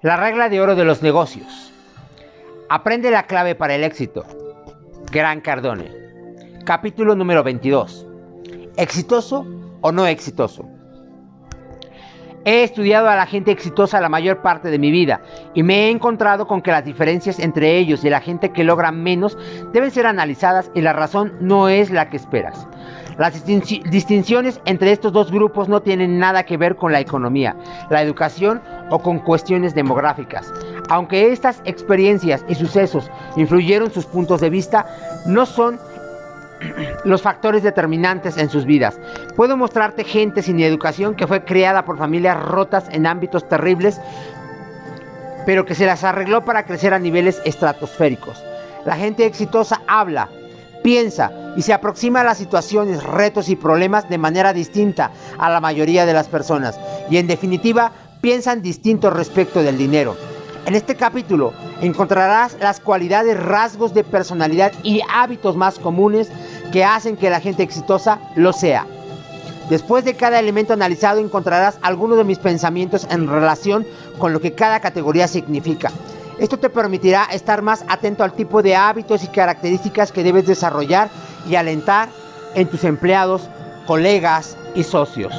La regla de oro de los negocios. Aprende la clave para el éxito. Gran Cardone. Capítulo número 22. ¿Exitoso o no exitoso? He estudiado a la gente exitosa la mayor parte de mi vida y me he encontrado con que las diferencias entre ellos y la gente que logra menos deben ser analizadas y la razón no es la que esperas. Las distinciones entre estos dos grupos no tienen nada que ver con la economía, la educación o con cuestiones demográficas. Aunque estas experiencias y sucesos influyeron sus puntos de vista, no son los factores determinantes en sus vidas. Puedo mostrarte gente sin educación que fue criada por familias rotas en ámbitos terribles, pero que se las arregló para crecer a niveles estratosféricos. La gente exitosa habla, piensa y se aproxima a las situaciones, retos y problemas de manera distinta a la mayoría de las personas y en definitiva piensan distinto respecto del dinero. En este capítulo encontrarás las cualidades, rasgos de personalidad y hábitos más comunes que hacen que la gente exitosa lo sea. Después de cada elemento analizado encontrarás algunos de mis pensamientos en relación con lo que cada categoría significa. Esto te permitirá estar más atento al tipo de hábitos y características que debes desarrollar y alentar en tus empleados, colegas y socios.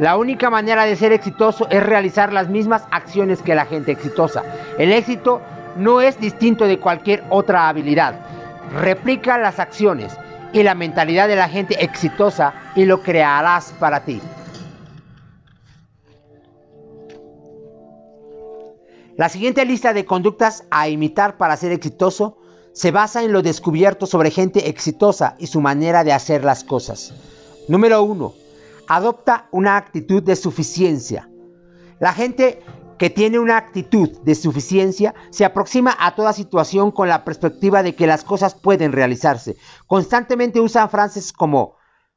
La única manera de ser exitoso es realizar las mismas acciones que la gente exitosa. El éxito no es distinto de cualquier otra habilidad. Replica las acciones y la mentalidad de la gente exitosa y lo crearás para ti. La siguiente lista de conductas a imitar para ser exitoso se basa en lo descubierto sobre gente exitosa y su manera de hacer las cosas. Número 1 adopta una actitud de suficiencia. La gente que tiene una actitud de suficiencia se aproxima a toda situación con la perspectiva de que las cosas pueden realizarse. Constantemente usan frases como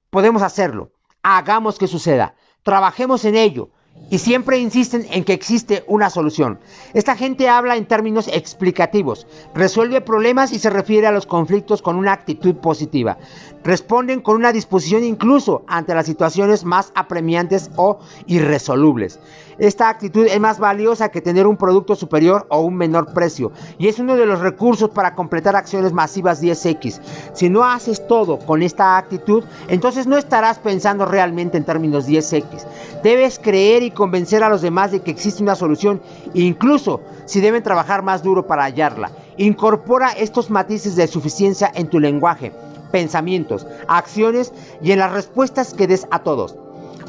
podemos hacerlo, hagamos que suceda, trabajemos en ello, y siempre insisten en que existe una solución. Esta gente habla en términos explicativos, resuelve problemas y se refiere a los conflictos con una actitud positiva. Responden con una disposición incluso ante las situaciones más apremiantes o irresolubles. Esta actitud es más valiosa que tener un producto superior o un menor precio y es uno de los recursos para completar acciones masivas 10X. Si no haces todo con esta actitud, entonces no estarás pensando realmente en términos 10X. Debes creer y convencer a los demás de que existe una solución, incluso si deben trabajar más duro para hallarla. Incorpora estos matices de suficiencia en tu lenguaje, pensamientos, acciones y en las respuestas que des a todos.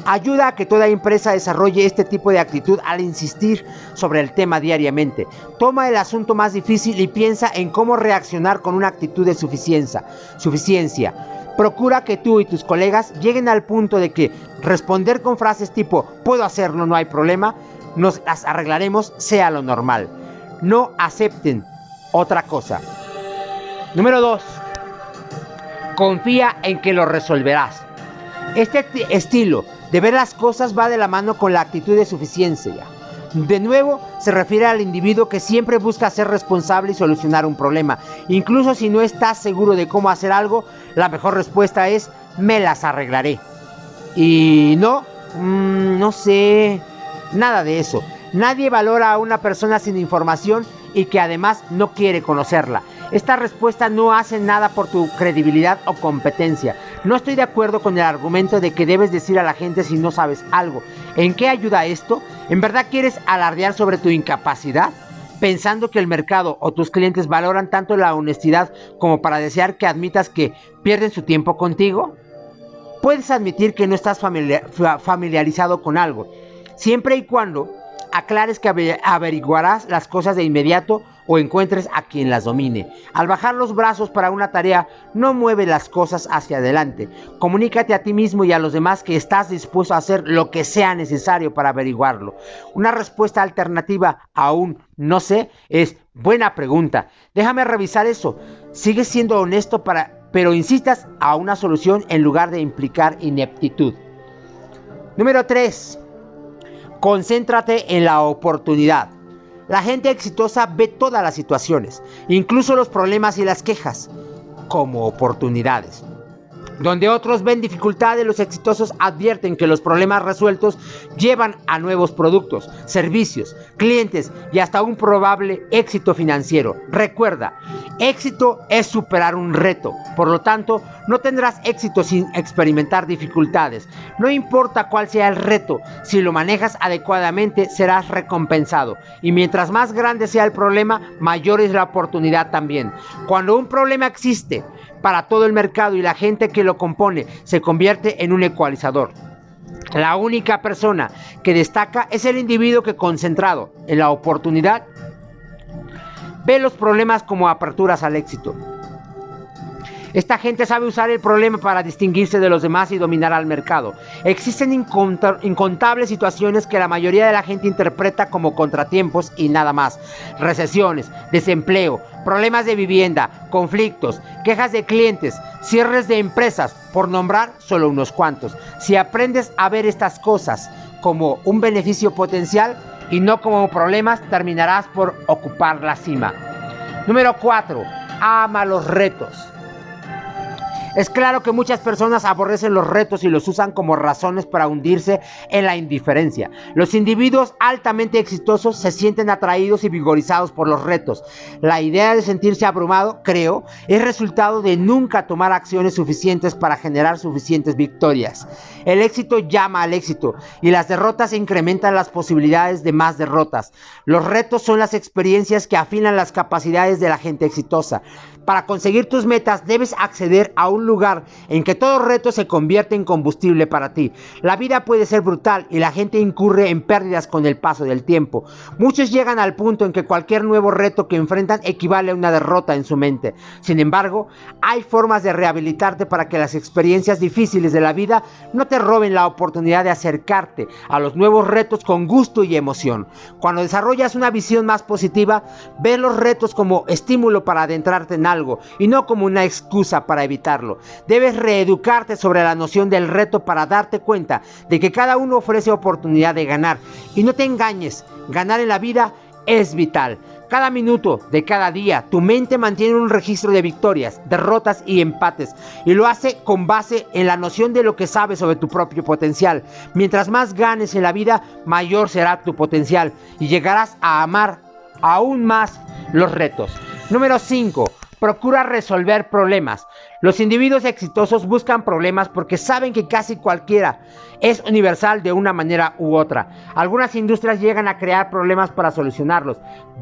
Ayuda a que toda empresa desarrolle este tipo de actitud al insistir sobre el tema diariamente. Toma el asunto más difícil y piensa en cómo reaccionar con una actitud de suficiencia. Suficiencia. Procura que tú y tus colegas lleguen al punto de que responder con frases tipo puedo hacerlo, no hay problema, nos las arreglaremos, sea lo normal. No acepten otra cosa. Número 2. Confía en que lo resolverás. Este estilo de ver las cosas va de la mano con la actitud de suficiencia. De nuevo, se refiere al individuo que siempre busca ser responsable y solucionar un problema. Incluso si no estás seguro de cómo hacer algo, la mejor respuesta es me las arreglaré. Y no, mm, no sé, nada de eso. Nadie valora a una persona sin información y que además no quiere conocerla. Esta respuesta no hace nada por tu credibilidad o competencia. No estoy de acuerdo con el argumento de que debes decir a la gente si no sabes algo. ¿En qué ayuda esto? ¿En verdad quieres alardear sobre tu incapacidad? Pensando que el mercado o tus clientes valoran tanto la honestidad como para desear que admitas que pierden su tiempo contigo? Puedes admitir que no estás familiarizado con algo, siempre y cuando aclares que averiguarás las cosas de inmediato o encuentres a quien las domine. Al bajar los brazos para una tarea, no mueve las cosas hacia adelante. Comunícate a ti mismo y a los demás que estás dispuesto a hacer lo que sea necesario para averiguarlo. Una respuesta alternativa a un no sé es buena pregunta. Déjame revisar eso. Sigues siendo honesto para, pero insistas a una solución en lugar de implicar ineptitud. Número 3. Concéntrate en la oportunidad. La gente exitosa ve todas las situaciones, incluso los problemas y las quejas, como oportunidades. Donde otros ven dificultades, los exitosos advierten que los problemas resueltos llevan a nuevos productos, servicios, clientes y hasta un probable éxito financiero. Recuerda, éxito es superar un reto, por lo tanto, no tendrás éxito sin experimentar dificultades. No importa cuál sea el reto, si lo manejas adecuadamente serás recompensado. Y mientras más grande sea el problema, mayor es la oportunidad también. Cuando un problema existe, para todo el mercado y la gente que lo compone se convierte en un ecualizador. La única persona que destaca es el individuo que concentrado en la oportunidad ve los problemas como aperturas al éxito. Esta gente sabe usar el problema para distinguirse de los demás y dominar al mercado. Existen incontables situaciones que la mayoría de la gente interpreta como contratiempos y nada más. Recesiones, desempleo, problemas de vivienda, conflictos, quejas de clientes, cierres de empresas, por nombrar solo unos cuantos. Si aprendes a ver estas cosas como un beneficio potencial y no como problemas, terminarás por ocupar la cima. Número 4. Ama los retos. Es claro que muchas personas aborrecen los retos y los usan como razones para hundirse en la indiferencia. Los individuos altamente exitosos se sienten atraídos y vigorizados por los retos. La idea de sentirse abrumado, creo, es resultado de nunca tomar acciones suficientes para generar suficientes victorias. El éxito llama al éxito y las derrotas incrementan las posibilidades de más derrotas. Los retos son las experiencias que afinan las capacidades de la gente exitosa. Para conseguir tus metas debes acceder a un lugar en que todo reto se convierte en combustible para ti. La vida puede ser brutal y la gente incurre en pérdidas con el paso del tiempo. Muchos llegan al punto en que cualquier nuevo reto que enfrentan equivale a una derrota en su mente. Sin embargo, hay formas de rehabilitarte para que las experiencias difíciles de la vida no te roben la oportunidad de acercarte a los nuevos retos con gusto y emoción. Cuando desarrollas una visión más positiva, ves los retos como estímulo para adentrarte en algo y no como una excusa para evitarlo. Debes reeducarte sobre la noción del reto para darte cuenta de que cada uno ofrece oportunidad de ganar. Y no te engañes, ganar en la vida es vital. Cada minuto de cada día, tu mente mantiene un registro de victorias, derrotas y empates, y lo hace con base en la noción de lo que sabes sobre tu propio potencial. Mientras más ganes en la vida, mayor será tu potencial y llegarás a amar aún más los retos. Número 5. Procura resolver problemas. Los individuos exitosos buscan problemas porque saben que casi cualquiera es universal de una manera u otra. Algunas industrias llegan a crear problemas para solucionarlos,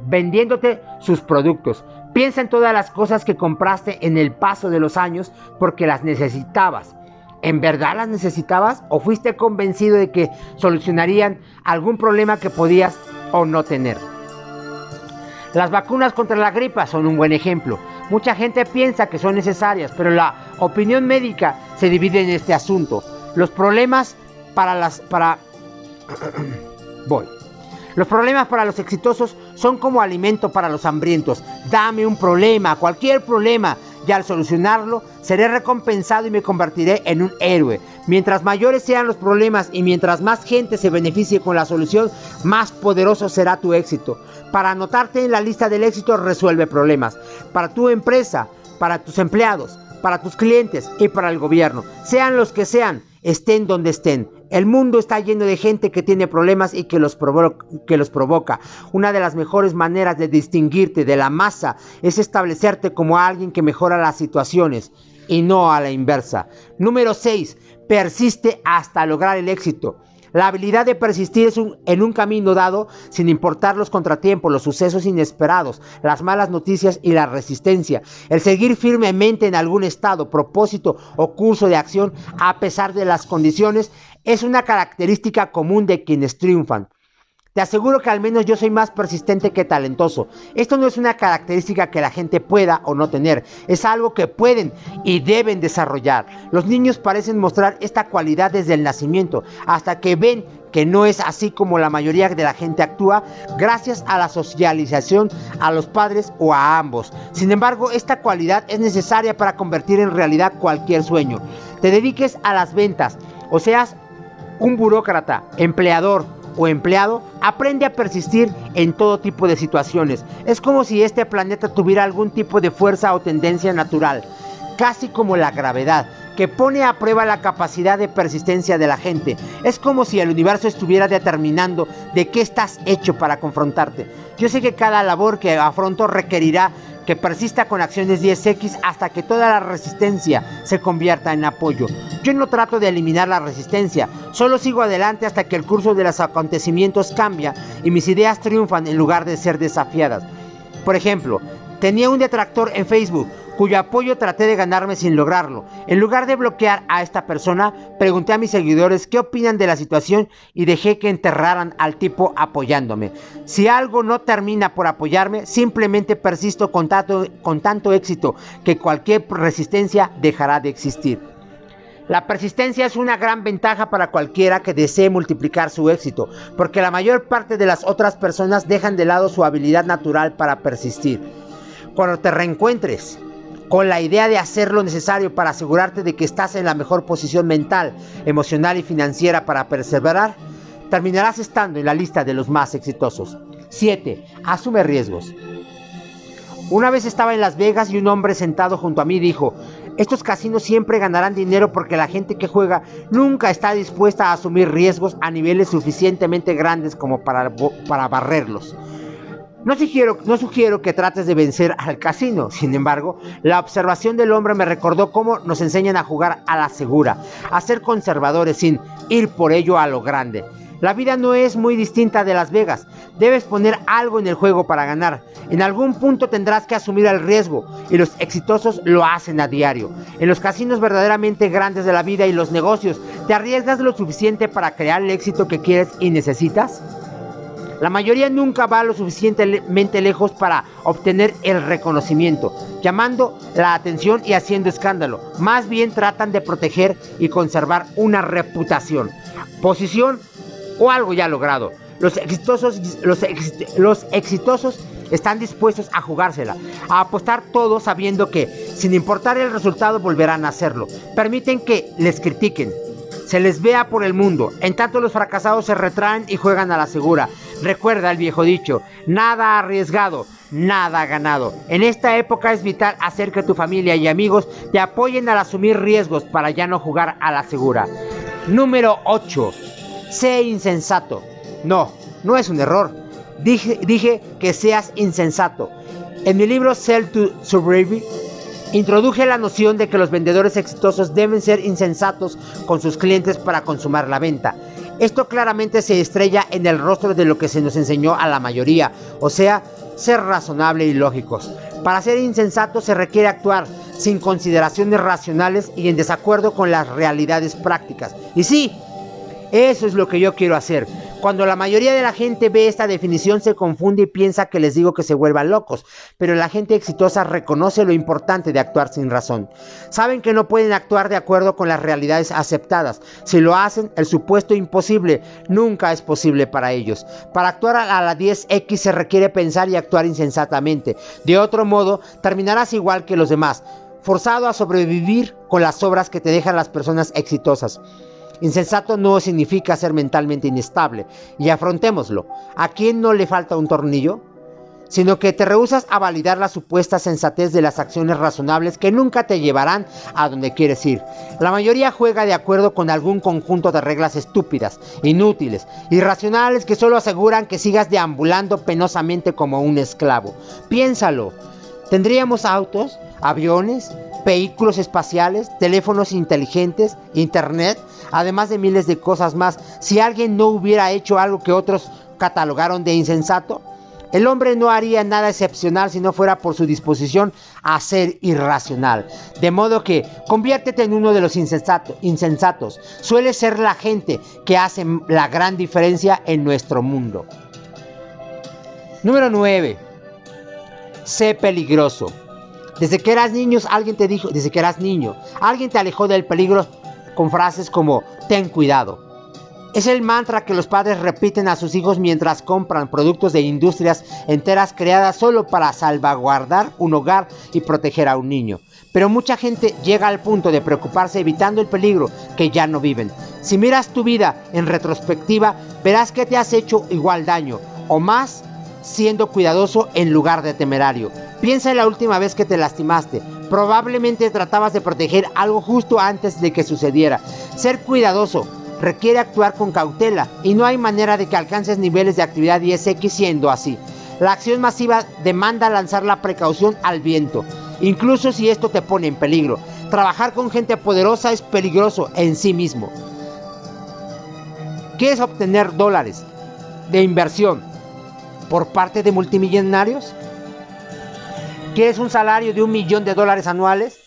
vendiéndote sus productos. Piensa en todas las cosas que compraste en el paso de los años porque las necesitabas. ¿En verdad las necesitabas o fuiste convencido de que solucionarían algún problema que podías o no tener? Las vacunas contra la gripa son un buen ejemplo. Mucha gente piensa que son necesarias, pero la opinión médica se divide en este asunto. Los problemas para las para voy. Los problemas para los exitosos son como alimento para los hambrientos. Dame un problema, cualquier problema, y al solucionarlo seré recompensado y me convertiré en un héroe. Mientras mayores sean los problemas y mientras más gente se beneficie con la solución, más poderoso será tu éxito. Para anotarte en la lista del éxito, resuelve problemas. Para tu empresa, para tus empleados, para tus clientes y para el gobierno. Sean los que sean, estén donde estén. El mundo está lleno de gente que tiene problemas y que los, provoca. Una de las mejores maneras de distinguirte de la masa es establecerte como alguien que mejora las situaciones y no a la inversa. Número 6. Persiste hasta lograr el éxito. La habilidad de persistir en un camino dado sin importar los contratiempos, los sucesos inesperados, las malas noticias y la resistencia. El seguir firmemente en algún estado, propósito o curso de acción a pesar de las condiciones es una característica común de quienes triunfan. Te aseguro que al menos yo soy más persistente que talentoso. Esto no es una característica que la gente pueda o no tener, es algo que pueden y deben desarrollar. Los niños parecen mostrar esta cualidad desde el nacimiento, hasta que ven que no es así como la mayoría de la gente actúa gracias a la socialización a los padres o a ambos. Sin embargo, esta cualidad es necesaria para convertir en realidad cualquier sueño. Te dediques a las ventas o seas un burócrata, empleador, o empleado aprende a persistir en todo tipo de situaciones. Es como si este planeta tuviera algún tipo de fuerza o tendencia natural, casi como la gravedad, que pone a prueba la capacidad de persistencia de la gente. Es como si el universo estuviera determinando de qué estás hecho para confrontarte. Yo sé que cada labor que afronto requerirá que persista con acciones 10X hasta que toda la resistencia se convierta en apoyo. Yo no trato de eliminar la resistencia, solo sigo adelante hasta que el curso de los acontecimientos cambia y mis ideas triunfan en lugar de ser desafiadas. Por ejemplo, tenía un detractor en Facebook cuyo apoyo traté de ganarme sin lograrlo. En lugar de bloquear a esta persona, pregunté a mis seguidores qué opinan de la situación y dejé que enterraran al tipo apoyándome. Si algo no termina por apoyarme, simplemente persisto con tanto, con tanto éxito que cualquier resistencia dejará de existir. La persistencia es una gran ventaja para cualquiera que desee multiplicar su éxito, porque la mayor parte de las otras personas dejan de lado su habilidad natural para persistir. Cuando te reencuentres con la idea de hacer lo necesario para asegurarte de que estás en la mejor posición mental, emocional y financiera para perseverar, terminarás estando en la lista de los más exitosos. 7. Asume riesgos. Una vez estaba en Las Vegas y un hombre sentado junto a mí dijo, estos casinos siempre ganarán dinero porque la gente que juega nunca está dispuesta a asumir riesgos a niveles suficientemente grandes como para, para barrerlos. No sugiero, que trates de vencer al casino, sin embargo, la observación del hombre me recordó cómo nos enseñan a jugar a la segura, a ser conservadores sin ir por ello a lo grande. La vida no es muy distinta de Las Vegas. Debes poner algo en el juego para ganar. En algún punto tendrás que asumir el riesgo y los exitosos lo hacen a diario. En los casinos verdaderamente grandes de la vida y los negocios, ¿te arriesgas lo suficiente para crear el éxito que quieres y necesitas? La mayoría nunca va lo suficientemente lejos para obtener el reconocimiento, llamando la atención y haciendo escándalo. Más bien tratan de proteger y conservar una reputación, posición o algo ya logrado. Los exitosos, los, exitosos están dispuestos a jugársela, a apostar todo sabiendo que, sin importar el resultado, volverán a hacerlo. Permiten que les critiquen, se les vea por el mundo. En tanto los fracasados se retraen y juegan a la segura. Recuerda el viejo dicho, nada arriesgado, nada ganado. En esta época es vital hacer que tu familia y amigos te apoyen al asumir riesgos para ya no jugar a la segura. Número 8. Sé insensato. No, no es un error. Dije, que seas insensato. En mi libro Sell to Survive Introduje la noción de que los vendedores exitosos deben ser insensatos con sus clientes para consumar la venta. Esto claramente se estrella en el rostro de lo que se nos enseñó a la mayoría, o sea, ser razonable y lógicos. Para ser insensato se requiere actuar sin consideraciones racionales y en desacuerdo con las realidades prácticas. Y sí, eso es lo que yo quiero hacer. Cuando la mayoría de la gente ve esta definición se confunde y piensa que les digo que se vuelvan locos, pero la gente exitosa reconoce lo importante de actuar sin razón. Saben que no pueden actuar de acuerdo con las realidades aceptadas. Si lo hacen, el supuesto imposible nunca es posible para ellos. Para actuar a la 10X se requiere pensar y actuar insensatamente. De otro modo, terminarás igual que los demás, forzado a sobrevivir con las obras que te dejan las personas exitosas. Insensato no significa ser mentalmente inestable, y afrontémoslo. ¿A quién no le falta un tornillo? Sino que te rehusas a validar la supuesta sensatez de las acciones razonables que nunca te llevarán a donde quieres ir. La mayoría juega de acuerdo con algún conjunto de reglas estúpidas, inútiles, irracionales que solo aseguran que sigas deambulando penosamente como un esclavo. Piénsalo. ¿Tendríamos autos, aviones, vehículos espaciales, teléfonos inteligentes, internet, además de miles de cosas más, si alguien no hubiera hecho algo que otros catalogaron de insensato? El hombre no haría nada excepcional si no fuera por su disposición a ser irracional. De modo que conviértete en uno de los insensatos. Suele ser la gente que hace la gran diferencia en nuestro mundo. Número 9. Sé peligroso. Desde que eras niño, alguien te dijo, desde que eras niño, alguien te alejó del peligro con frases como ten cuidado. Es el mantra que los padres repiten a sus hijos mientras compran productos de industrias enteras creadas solo para salvaguardar un hogar y proteger a un niño. Pero mucha gente llega al punto de preocuparse evitando el peligro que ya no viven. Si miras tu vida en retrospectiva, verás que te has hecho igual daño o más siendo cuidadoso en lugar de temerario. Piensa en la última vez que te lastimaste. Probablemente tratabas de proteger algo justo antes de que sucediera. Ser cuidadoso requiere actuar con cautela y no hay manera de que alcances niveles de actividad 10X siendo así. La acción masiva demanda lanzar la precaución al viento, incluso si esto te pone en peligro. Trabajar con gente poderosa es peligroso en sí mismo. ¿Quieres obtener dólares de inversión por parte de multimillonarios? ¿Quieres un salario de un millón de dólares anuales?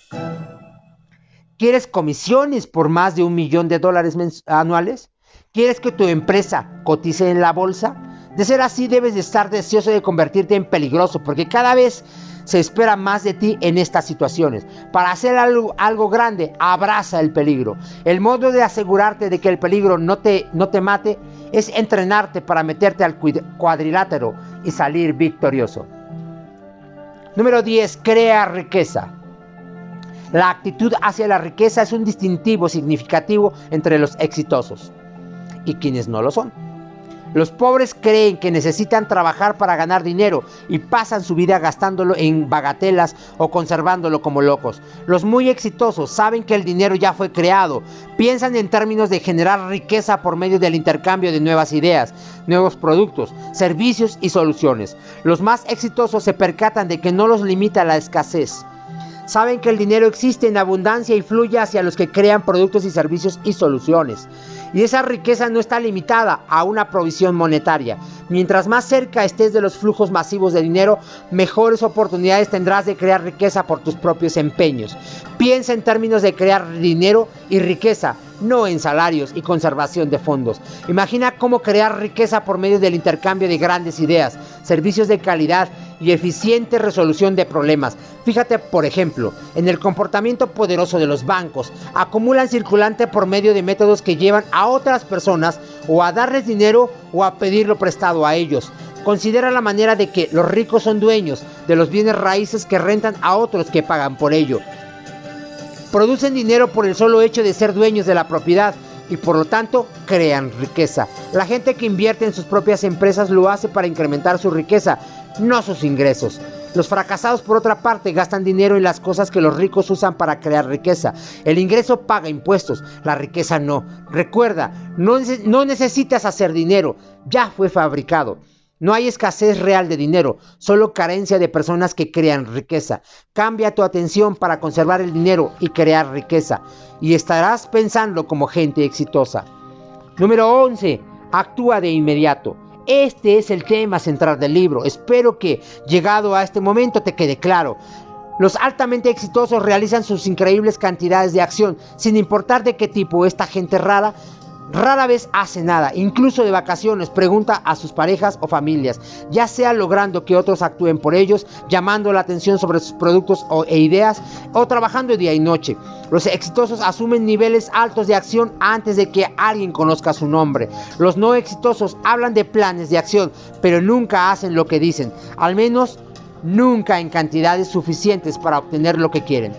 ¿Quieres comisiones por más de un millón de dólares anuales? ¿Quieres que tu empresa cotice en la bolsa? De ser así, debes de estar deseoso de convertirte en peligroso, porque cada vez se espera más de ti en estas situaciones. Para hacer algo, grande, abraza el peligro. El modo de asegurarte de que el peligro no te, no te mate es entrenarte para meterte al cuadrilátero y salir victorioso. Número 10. Crea riqueza. La actitud hacia la riqueza es un distintivo significativo entre los exitosos y quienes no lo son. Los pobres creen que necesitan trabajar para ganar dinero y pasan su vida gastándolo en bagatelas o conservándolo como locos. Los muy exitosos saben que el dinero ya fue creado, piensan en términos de generar riqueza por medio del intercambio de nuevas ideas, nuevos productos, servicios y soluciones. Los más exitosos se percatan de que no los limita la escasez. Saben que el dinero existe en abundancia y fluye hacia los que crean productos y servicios y soluciones. Y esa riqueza no está limitada a una provisión monetaria. Mientras más cerca estés de los flujos masivos de dinero, mejores oportunidades tendrás de crear riqueza por tus propios empeños. Piensa en términos de crear dinero y riqueza, no en salarios y conservación de fondos. Imagina cómo crear riqueza por medio del intercambio de grandes ideas, servicios de calidad y eficiente resolución de problemas. Fíjate, por ejemplo, en el comportamiento poderoso de los bancos. Acumulan circulante por medio de métodos que llevan a otras personas o a darles dinero o a pedirlo prestado a ellos. Considera la manera de que los ricos son dueños de los bienes raíces que rentan a otros que pagan por ello. Producen dinero por el solo hecho de ser dueños de la propiedad y por lo tanto crean riqueza. La gente que invierte en sus propias empresas lo hace para incrementar su riqueza, no sus ingresos. Los fracasados, por otra parte, gastan dinero en las cosas que los ricos usan para crear riqueza. El ingreso paga impuestos, la riqueza no. Recuerda, no, necesitas hacer dinero, ya fue fabricado. No hay escasez real de dinero, solo carencia de personas que crean riqueza. Cambia tu atención para conservar el dinero y crear riqueza, y estarás pensando como gente exitosa. Número 11. Actúa de inmediato. Este es el tema central del libro. Espero que, llegado a este momento, te quede claro. Los altamente exitosos realizan sus increíbles cantidades de acción, sin importar de qué tipo. Esta gente rara rara vez hace nada, incluso de vacaciones, pregunta a sus parejas o familias, ya sea logrando que otros actúen por ellos, llamando la atención sobre sus productos o, e ideas, o trabajando día y noche. Los exitosos asumen niveles altos de acción antes de que alguien conozca su nombre. Los no exitosos hablan de planes de acción, pero nunca hacen lo que dicen, al menos nunca en cantidades suficientes para obtener lo que quieren.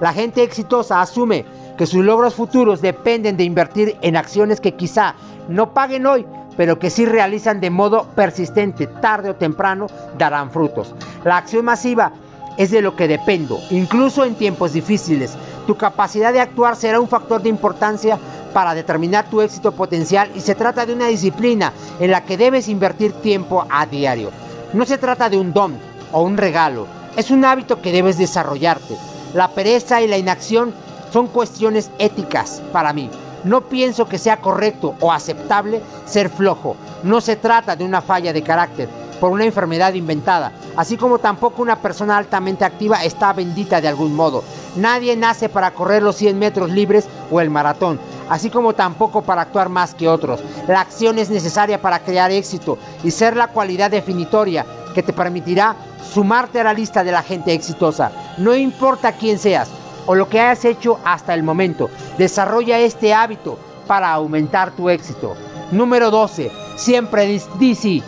La gente exitosa asume que sus logros futuros dependen de invertir en acciones que quizá no paguen hoy, pero que sí realizan de modo persistente, tarde o temprano darán frutos. La acción masiva es de lo que dependo, incluso en tiempos difíciles. Tu capacidad de actuar será un factor de importancia para determinar tu éxito potencial y se trata de una disciplina en la que debes invertir tiempo a diario. No se trata de un don o un regalo, es un hábito que debes desarrollarte. La pereza y la inacción son cuestiones éticas para mí. No pienso que sea correcto o aceptable ser flojo. No se trata de una falla de carácter por una enfermedad inventada, así como tampoco una persona altamente activa está bendita de algún modo. Nadie nace para correr los 100 metros libres o el maratón, así como tampoco para actuar más que otros. La acción es necesaria para crear éxito y ser la cualidad definitoria que te permitirá sumarte a la lista de la gente exitosa. No importa quién seas, o lo que hayas hecho hasta el momento. Desarrolla este hábito para aumentar tu éxito. Número 12. Siempre di sí.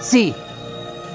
Sí.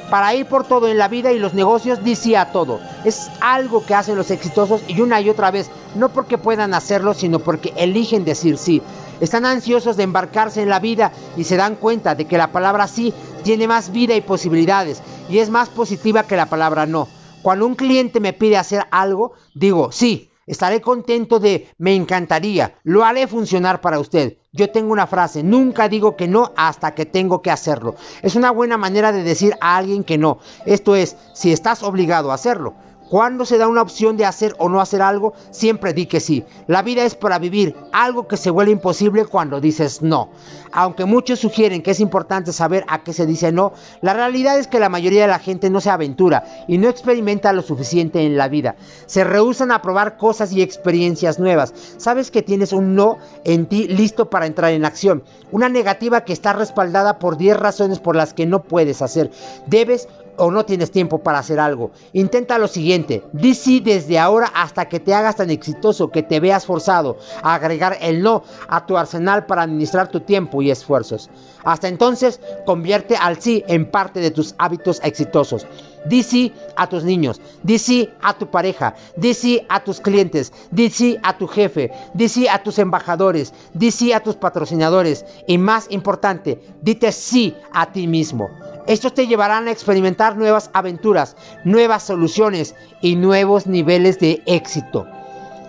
Para ir por todo en la vida y los negocios, di sí a todo. Es algo que hacen los exitosos y una y otra vez, no porque puedan hacerlo, sino porque eligen decir sí. Están ansiosos de embarcarse en la vida y se dan cuenta de que la palabra sí tiene más vida y posibilidades y es más positiva que la palabra no. Cuando un cliente me pide hacer algo, digo sí, estaré contento de me encantaría, lo haré funcionar para usted. Yo tengo una frase, nunca digo que no hasta que tengo que hacerlo. Es una buena manera de decir a alguien que no. Esto es, si estás obligado a hacerlo. Cuando se da una opción de hacer o no hacer algo, siempre di que sí. La vida es para vivir, algo que se vuelve imposible cuando dices no. Aunque muchos sugieren que es importante saber a qué se dice no, la realidad es que la mayoría de la gente no se aventura y no experimenta lo suficiente en la vida. Se rehusan a probar cosas y experiencias nuevas. Sabes que tienes un no en ti listo para entrar en acción. Una negativa que está respaldada por 10 razones por las que no puedes hacer. Debes o no tienes tiempo para hacer algo. Intenta lo siguiente, di sí desde ahora hasta que te hagas tan exitoso que te veas forzado a agregar el no a tu arsenal para administrar tu tiempo y esfuerzos. Hasta entonces, convierte al sí en parte de tus hábitos exitosos. Di sí a tus niños, di sí a tu pareja, di sí a tus clientes, di sí a tu jefe, di sí a tus embajadores, di sí a tus patrocinadores y más importante, dite sí a ti mismo. Estos te llevarán a experimentar nuevas aventuras, nuevas soluciones y nuevos niveles de éxito.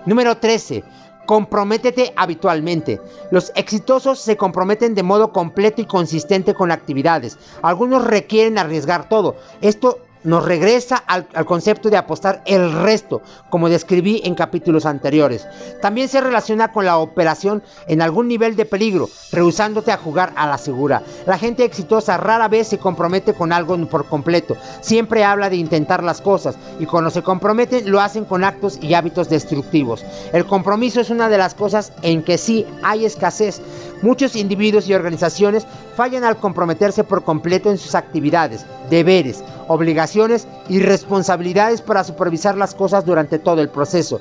Número 13. Comprométete habitualmente. Los exitosos se comprometen de modo completo y consistente con actividades. Algunos requieren arriesgar todo. Esto nos regresa al, concepto de apostar el resto, como describí en capítulos anteriores. También se relaciona con la operación en algún nivel de peligro, rehusándote a jugar a la segura. La gente exitosa rara vez se compromete con algo por completo, siempre habla de intentar las cosas y cuando se comprometen lo hacen con actos y hábitos destructivos. El compromiso es una de las cosas en que sí hay escasez. Muchos individuos y organizaciones fallan al comprometerse por completo en sus actividades, deberes, obligaciones y responsabilidades para supervisar las cosas durante todo el proceso.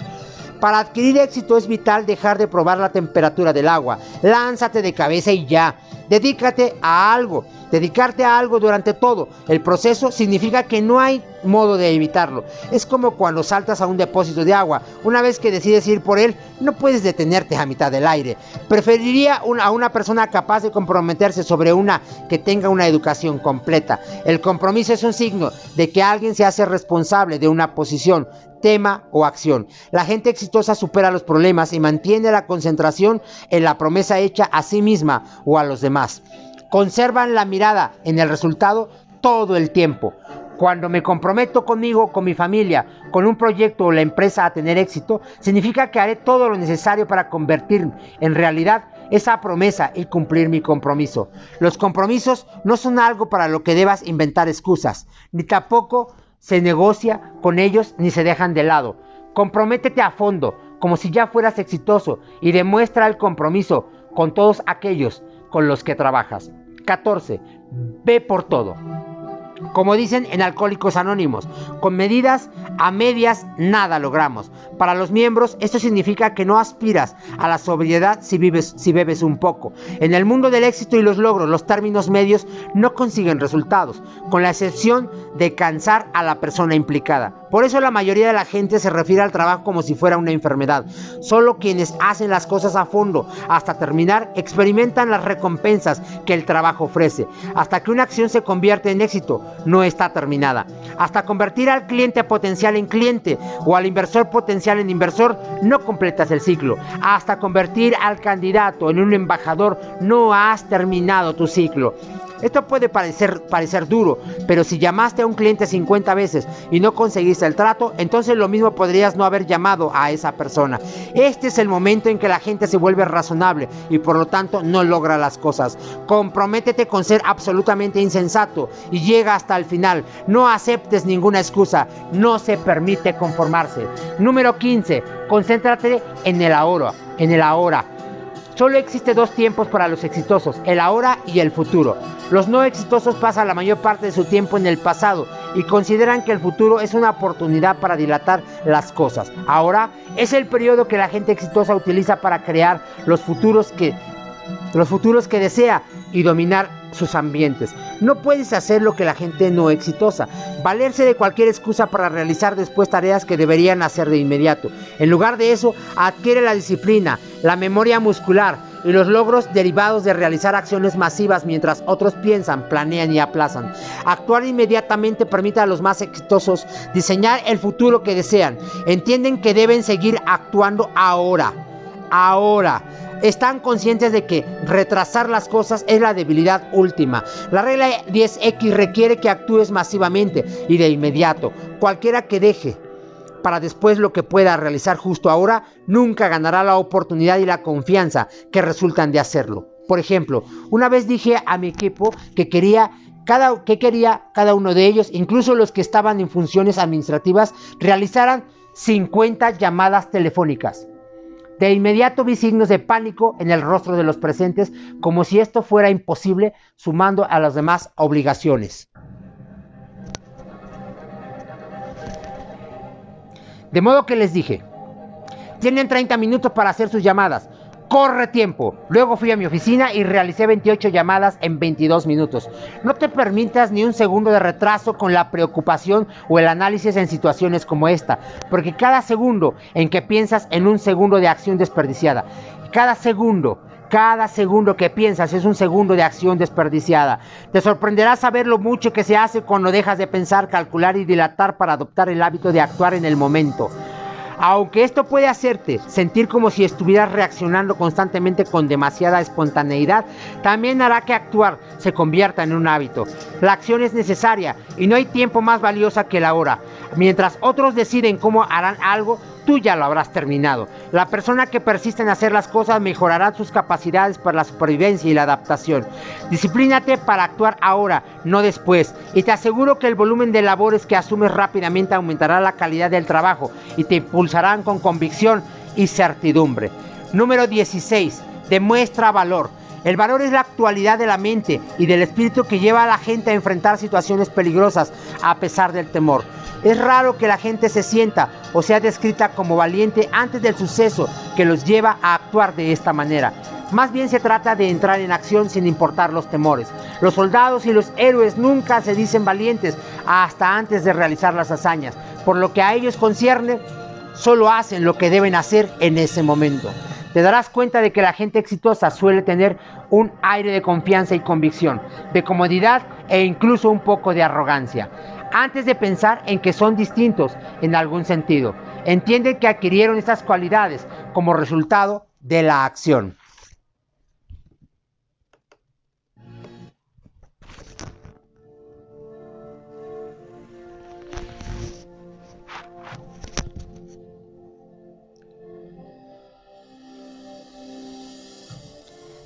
Para adquirir éxito es vital dejar de probar la temperatura del agua. Lánzate de cabeza y ya. Dedícate a algo. Dedicarte a algo durante todo el proceso significa que no hay modo de evitarlo. Es como cuando saltas a un depósito de agua. Una vez que decides ir por él, no puedes detenerte a mitad del aire. Preferiría a una persona capaz de comprometerse sobre una que tenga una educación completa. El compromiso es un signo de que alguien se hace responsable de una posición, tema o acción. La gente exitosa supera los problemas y mantiene la concentración en la promesa hecha a sí misma o a los demás conservan la mirada en el resultado todo el tiempo. Cuando me comprometo conmigo, con mi familia, con un proyecto o la empresa a tener éxito, significa que haré todo lo necesario para convertir en realidad esa promesa y cumplir mi compromiso. Los compromisos no son algo para lo que debas inventar excusas, ni tampoco se negocia con ellos ni se dejan de lado. Comprométete a fondo, como si ya fueras exitoso, y demuestra el compromiso con todos aquellos con los que trabajas. 14. Ve por todo. Como dicen en Alcohólicos Anónimos, con medidas a medias nada logramos. Para los miembros esto significa que no aspiras a la sobriedad si, vives, si bebes un poco. En el mundo del éxito y los logros, los términos medios no consiguen resultados, con la excepción de cansar a la persona implicada. Por eso la mayoría de la gente se refiere al trabajo como si fuera una enfermedad. Solo quienes hacen las cosas a fondo hasta terminar experimentan las recompensas que el trabajo ofrece. Hasta que una acción se convierte en éxito, no está terminada. Hasta convertir al cliente potencial en cliente o al inversor potencial en inversor, no completas el ciclo. Hasta convertir al candidato en un embajador, no has terminado tu ciclo. Esto puede parecer, parecer duro, pero si llamaste a un cliente 50 veces y no conseguiste el trato, entonces lo mismo podrías no haber llamado a esa persona. Este es el momento en que la gente se vuelve razonable y por lo tanto no logra las cosas. Comprométete con ser absolutamente insensato y llega hasta el final. No aceptes ninguna excusa. No se permite conformarse. Número 15. Concéntrate en el ahora. En el ahora. Solo existe dos tiempos para los exitosos, el ahora y el futuro. Los no exitosos pasan la mayor parte de su tiempo en el pasado y consideran que el futuro es una oportunidad para dilatar las cosas. Ahora es el periodo que la gente exitosa utiliza para crear los futuros que los futuros que desea y dominar sus ambientes. No puedes hacer lo que la gente no exitosa, valerse de cualquier excusa para realizar después tareas que deberían hacer de inmediato. En lugar de eso, adquiere la disciplina, la memoria muscular, y los logros derivados de realizar acciones masivas mientras otros piensan, planean y aplazan. Actuar inmediatamente permite a los más exitosos diseñar el futuro que desean. Entienden que deben seguir actuando ahora. Ahora están conscientes de que retrasar las cosas es la debilidad última. La regla 10X requiere que actúes masivamente y de inmediato. Cualquiera que deje para después lo que pueda realizar justo ahora, nunca ganará la oportunidad y la confianza que resultan de hacerlo. Por ejemplo, una vez dije a mi equipo que quería cada, que quería cada uno de ellos, incluso los que estaban en funciones administrativas, realizaran 50 llamadas telefónicas. De inmediato vi signos de pánico en el rostro de los presentes, como si esto fuera imposible sumando a las demás obligaciones. De modo que les dije, tienen 30 minutos para hacer sus llamadas. Corre tiempo. Luego fui a mi oficina y realicé 28 llamadas en 22 minutos. No te permitas ni un segundo de retraso con la preocupación o el análisis en situaciones como esta, porque cada segundo en que piensas en un segundo de acción desperdiciada, cada segundo cada segundo que piensas es un segundo de acción desperdiciada. Te sorprenderá saber lo mucho que se hace cuando dejas de pensar, calcular y dilatar para adoptar el hábito de actuar en el momento. Aunque esto puede hacerte sentir como si estuvieras reaccionando constantemente con demasiada espontaneidad, también hará que actuar se convierta en un hábito. La acción es necesaria y no hay tiempo más valiosa que la hora. Mientras otros deciden cómo harán algo, tú ya lo habrás terminado. La persona que persiste en hacer las cosas mejorará sus capacidades para la supervivencia y la adaptación. Disciplínate para actuar ahora, no después. Y te aseguro que el volumen de labores que asumes rápidamente aumentará la calidad del trabajo y te impulsarán con convicción y certidumbre. Número 16. Demuestra valor. El valor es la actualidad de la mente y del espíritu que lleva a la gente a enfrentar situaciones peligrosas a pesar del temor. Es raro que la gente se sienta o sea descrita como valiente antes del suceso que los lleva a actuar de esta manera. Más bien se trata de entrar en acción sin importar los temores. Los soldados y los héroes nunca se dicen valientes hasta antes de realizar las hazañas. Por lo que a ellos concierne, solo hacen lo que deben hacer en ese momento. Te darás cuenta de que la gente exitosa suele tener un aire de confianza y convicción, de comodidad e incluso un poco de arrogancia antes de pensar en que son distintos en algún sentido. Entienden que adquirieron estas cualidades como resultado de la acción.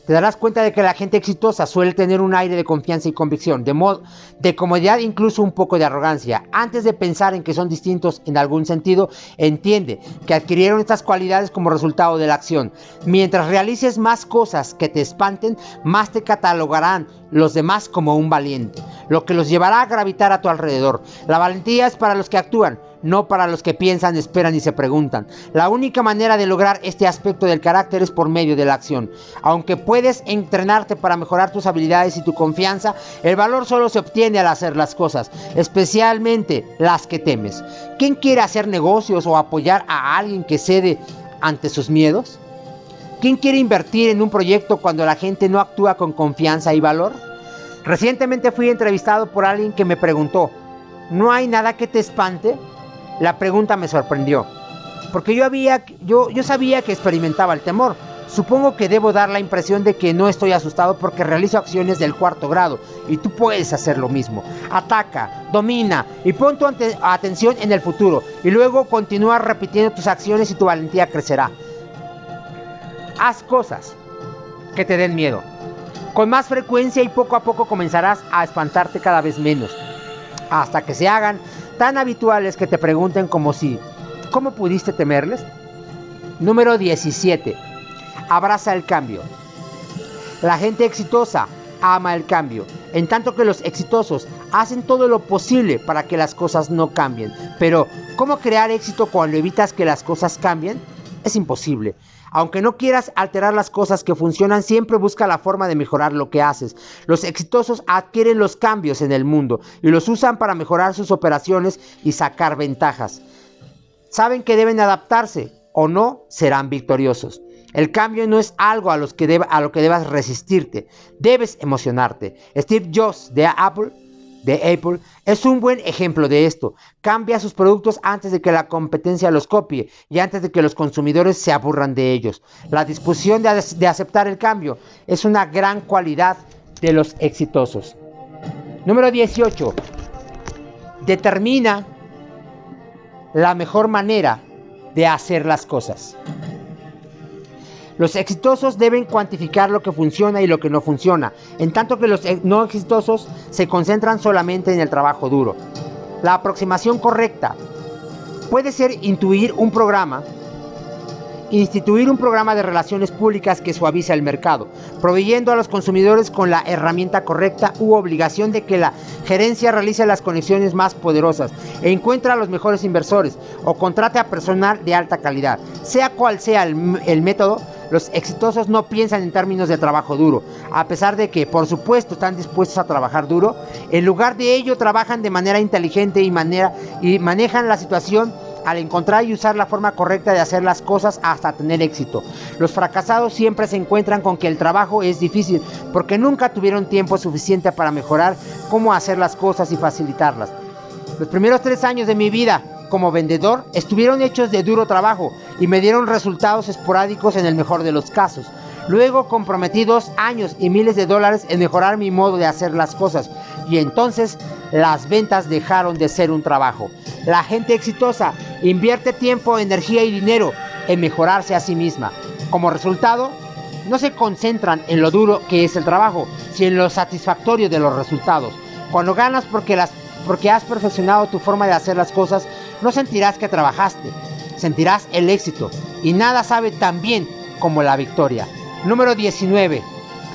Te darás cuenta de que la gente exitosa suele tener un aire de confianza y convicción, de, modo, de comodidad incluso un poco de arrogancia. Antes de pensar en que son distintos en algún sentido, entiende que adquirieron estas cualidades como resultado de la acción. Mientras realices más cosas que te espanten, más te catalogarán los demás como un valiente, lo que los llevará a gravitar a tu alrededor. La valentía es para los que actúan, no para los que piensan, esperan y se preguntan. La única manera de lograr este aspecto del carácter es por medio de la acción. Aunque puedes entrenarte para mejorar tus habilidades y tu confianza, el valor solo se obtiene al hacer las cosas, especialmente las que temes. ¿Quién quiere hacer negocios o apoyar a alguien que cede ante sus miedos? ¿Quién quiere invertir en un proyecto cuando la gente no actúa con confianza y valor? Recientemente fui entrevistado por alguien que me preguntó, ¿no hay nada que te espante? La pregunta me sorprendió, porque yo, había, yo, yo sabía que experimentaba el temor. Supongo que debo dar la impresión de que no estoy asustado porque realizo acciones del cuarto grado y tú puedes hacer lo mismo. Ataca, domina y pon tu atención en el futuro y luego continúa repitiendo tus acciones y tu valentía crecerá. Haz cosas que te den miedo. Con más frecuencia y poco a poco comenzarás a espantarte cada vez menos, hasta que se hagan tan habituales que te pregunten como si, ¿cómo pudiste temerles? Número 17. Abraza el cambio. La gente exitosa ama el cambio, en tanto que los exitosos hacen todo lo posible para que las cosas no cambien. Pero, ¿cómo crear éxito cuando evitas que las cosas cambien? Es imposible. Aunque no quieras alterar las cosas que funcionan, siempre busca la forma de mejorar lo que haces. Los exitosos adquieren los cambios en el mundo y los usan para mejorar sus operaciones y sacar ventajas. Saben que deben adaptarse o no serán victoriosos. El cambio no es algo a, lo que debas resistirte, debes emocionarte. Steve Jobs de Apple de Apple es un buen ejemplo de esto. Cambia sus productos antes de que la competencia los copie y antes de que los consumidores se aburran de ellos. La disposición de, de aceptar el cambio es una gran cualidad de los exitosos. Número 18. Determina la mejor manera de hacer las cosas. Los exitosos deben cuantificar lo que funciona y lo que no funciona, en tanto que los no exitosos se concentran solamente en el trabajo duro. La aproximación correcta puede ser intuir un programa, instituir un programa de relaciones públicas que suaviza el mercado, proveyendo a los consumidores con la herramienta correcta u obligación de que la gerencia realice las conexiones más poderosas e encuentre a los mejores inversores o contrate a personal de alta calidad. Sea cual sea el método, los exitosos no piensan en términos de trabajo duro, a pesar de que, por supuesto, están dispuestos a trabajar duro. En lugar de ello, trabajan de manera inteligente y, manejan la situación al encontrar y usar la forma correcta de hacer las cosas hasta tener éxito. Los fracasados siempre se encuentran con que el trabajo es difícil porque nunca tuvieron tiempo suficiente para mejorar cómo hacer las cosas y facilitarlas. Los primeros tres años de mi vida como vendedor estuvieron hechos de duro trabajo y me dieron resultados esporádicos en el mejor de los casos. Luego comprometí dos años y miles de dólares en mejorar mi modo de hacer las cosas y entonces las ventas dejaron de ser un trabajo. La gente exitosa invierte tiempo, energía y dinero en mejorarse a sí misma. Como resultado, no se concentran en lo duro que es el trabajo, sino en lo satisfactorio de los resultados. Cuando ganas porque, has perfeccionado tu forma de hacer las cosas, no sentirás que trabajaste, sentirás el éxito y nada sabe tan bien como la victoria. Número 19.